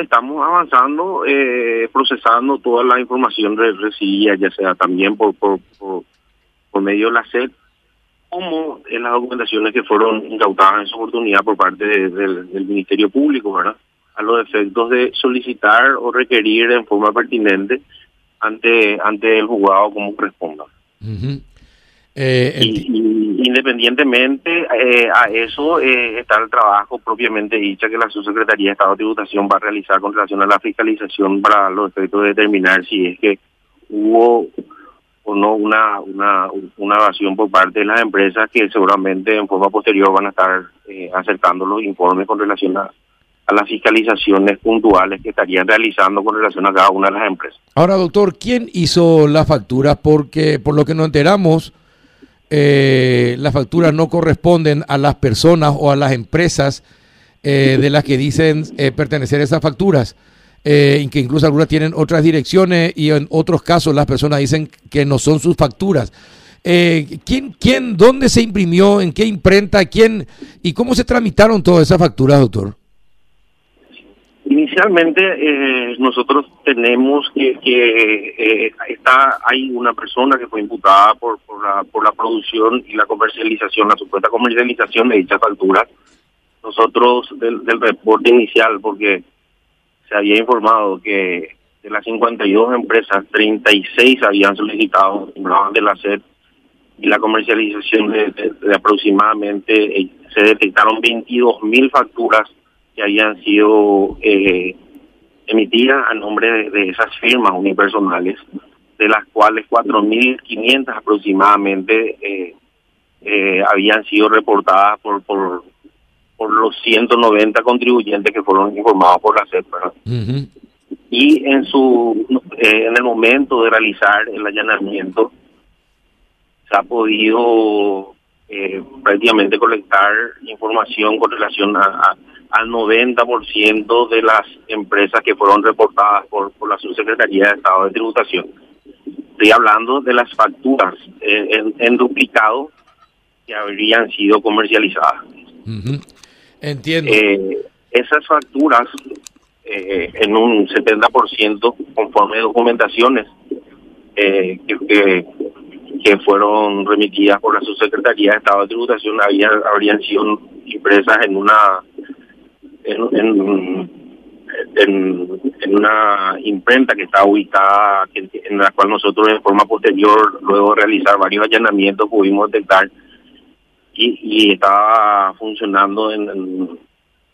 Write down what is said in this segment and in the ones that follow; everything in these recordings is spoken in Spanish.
estamos avanzando, eh, procesando toda la información recibida, ya sea también por, por, por, medio de la SED, como en las documentaciones que fueron incautadas en su oportunidad por parte del Ministerio Público, ¿verdad? A los efectos de solicitar o requerir en forma pertinente ante, ante el juzgado como corresponda. Eh, independientemente eh, a eso eh, está el trabajo propiamente dicha que la Subsecretaría de Estado de Tributación va a realizar con relación a la fiscalización para los efectos de determinar si es que hubo o no una, una, una evasión por parte de las empresas que seguramente en forma posterior van a estar acercando los informes con relación a, a las fiscalizaciones puntuales que estarían realizando con relación a cada una de las empresas. Ahora, doctor, ¿quién hizo la factura? Porque por lo que nos enteramos, eh, las facturas no corresponden a las personas o a las empresas eh, de las que dicen eh, pertenecer a esas facturas, que incluso algunas tienen otras direcciones y en otros casos las personas dicen que no son sus facturas. ¿quién, ¿Quién, dónde se imprimió, en qué imprenta, quién y cómo se tramitaron todas esas facturas, doctor? Inicialmente eh, nosotros tenemos que, eh, está hay una persona que fue imputada por, por, la, por la producción y la comercialización, la supuesta comercialización de dichas facturas. Nosotros del, reporte inicial, porque se había informado que de las 52 empresas, 36 habían solicitado, de la SED y la comercialización de, de aproximadamente, eh, se detectaron 22 mil facturas que habían sido eh, emitidas a nombre de, esas firmas unipersonales, de las cuales 4.500 aproximadamente eh, eh, habían sido reportadas por, por, por los 190 contribuyentes que fueron informados por la SEP. Y en, su, en el momento de realizar el allanamiento, se ha podido prácticamente colectar información con relación a al 90% de las empresas que fueron reportadas por, por la Subsecretaría de Estado de Tributación. Estoy hablando de las facturas en, en, duplicado que habrían sido comercializadas. Entiendo. Eh, esas facturas eh, en un 70% conforme documentaciones eh, que, que, fueron remitidas por la Subsecretaría de Estado de Tributación habían, habrían sido impresas en una en, en, una imprenta que está ubicada, en la cual nosotros de forma posterior, luego de realizar varios allanamientos, pudimos detectar y, y estaba funcionando en, en,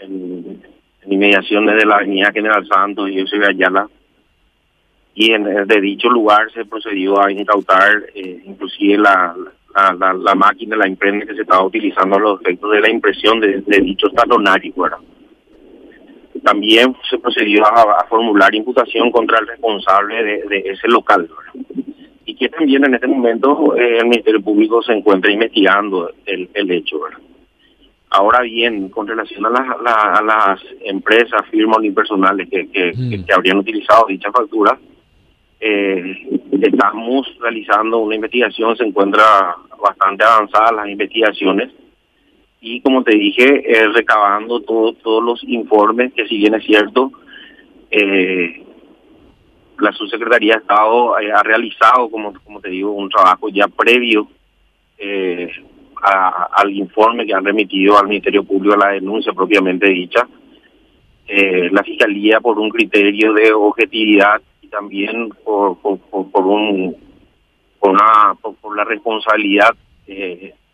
en, inmediaciones de la avenida General Santos y José Ayala. Y en, de dicho lugar se procedió a incautar eh, inclusive la, la, máquina, la imprenta que se estaba utilizando a los efectos de la impresión de, de dichos talonarios. También se procedió a, formular imputación contra el responsable de, ese local. Y que también en este momento eh, el Ministerio Público se encuentra investigando el, el hecho. Ahora bien, con relación a, a las empresas, firmas unipersonales que, que, mm. que, habrían utilizado dicha factura, eh, estamos realizando una investigación, se encuentra bastante avanzada las investigaciones y como te dije, eh, recabando todo, todos los informes, que si bien es cierto, eh, la subsecretaría de Estado eh, ha realizado, como, como te digo, un trabajo ya previo al informe que han remitido al Ministerio Público a la denuncia propiamente dicha. la Fiscalía, por un criterio de objetividad y también por, por, un, por, una, por, la responsabilidad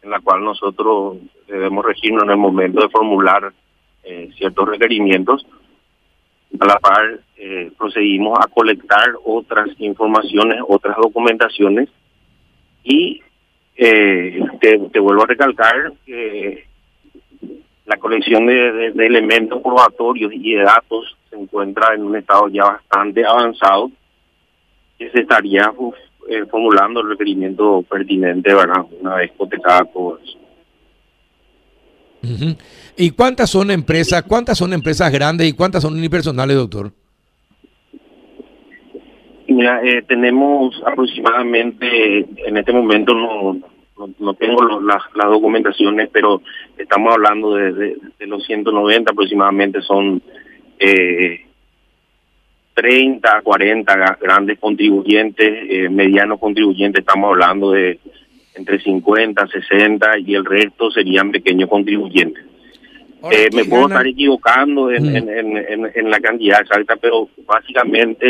en la cual nosotros debemos regirnos en el momento de formular eh, ciertos requerimientos. A la par, eh, procedimos a colectar otras informaciones, otras documentaciones y eh, te, vuelvo a recalcar que la colección de, elementos probatorios y de datos se encuentra en un estado ya bastante avanzado que estaría formulando el requerimiento pertinente, ¿verdad? Una vez cotejada todo eso. ¿Y cuántas son empresas, cuántas son empresas grandes y cuántas son unipersonales, doctor? Mira, eh, tenemos aproximadamente, en este momento no, no, tengo las, documentaciones, pero estamos hablando de, los 190 aproximadamente son eh, 30 a 40 grandes contribuyentes, eh, medianos contribuyentes, estamos hablando de entre 50, 60 y el resto serían pequeños contribuyentes. Eh, me puedo estar equivocando en, mm. en, en, en, la cantidad exacta, pero básicamente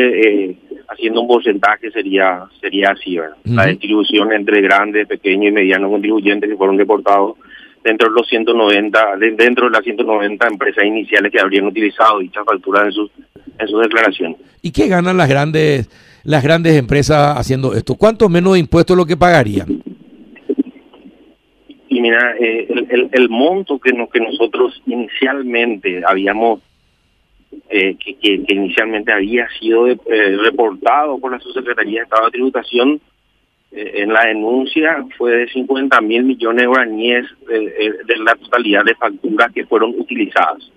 eh, haciendo un porcentaje sería sería así, ¿verdad? La distribución entre grandes, pequeños y medianos contribuyentes que fueron deportados dentro de los 190, dentro de las 190 empresas iniciales que habrían utilizado dicha factura en sus en sus declaraciones. ¿Y qué ganan las grandes las grandes empresas haciendo esto? ¿Cuánto menos de impuestos lo que pagarían? Y mira, eh, el, el, monto que, que nosotros inicialmente habíamos, eh, que, que, inicialmente había sido eh, reportado por la Subsecretaría de Estado de Tributación en la denuncia fue de 50 mil millones de guaraníes de la totalidad de facturas que fueron utilizadas.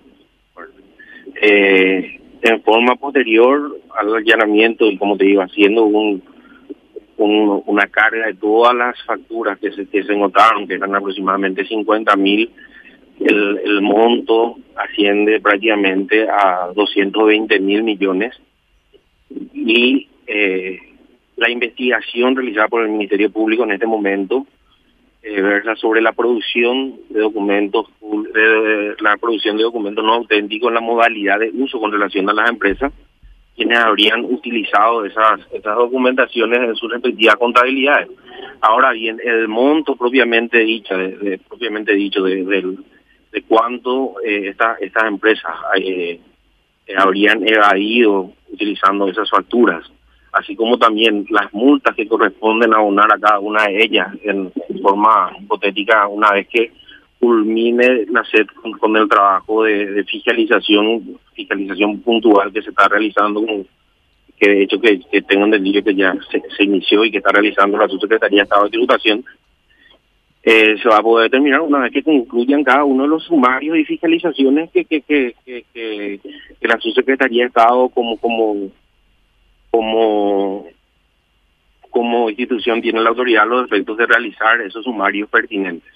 En forma posterior al allanamiento y como te digo, haciendo un una carga de todas las facturas que se, que se notaron, que eran aproximadamente 50 mil, el, el monto asciende prácticamente a 220 mil millones. Y eh, la investigación realizada por el Ministerio Público en este momento eh, versa sobre la producción de documentos, de, la producción de documentos no auténticos, la modalidad de uso con relación a las empresas quienes habrían utilizado esas, esas documentaciones en sus respectivas contabilidades. Ahora bien, el monto propiamente dicho, de, propiamente dicho de, de, cuánto eh, estas empresas eh, habrían evadido utilizando esas facturas, así como también las multas que corresponden a abonar a cada una de ellas en forma hipotética una vez que culmine la SED con, el trabajo de, fiscalización fiscalización puntual que se está realizando que de hecho que, que tengo entendido que ya se, inició y que está realizando la subsecretaría de Estado de Tributación eh, se va a poder determinar una vez que concluyan cada uno de los sumarios y fiscalizaciones que que, que, que, que, la subsecretaría de Estado como como como como institución tiene la autoridad los efectos de realizar esos sumarios pertinentes.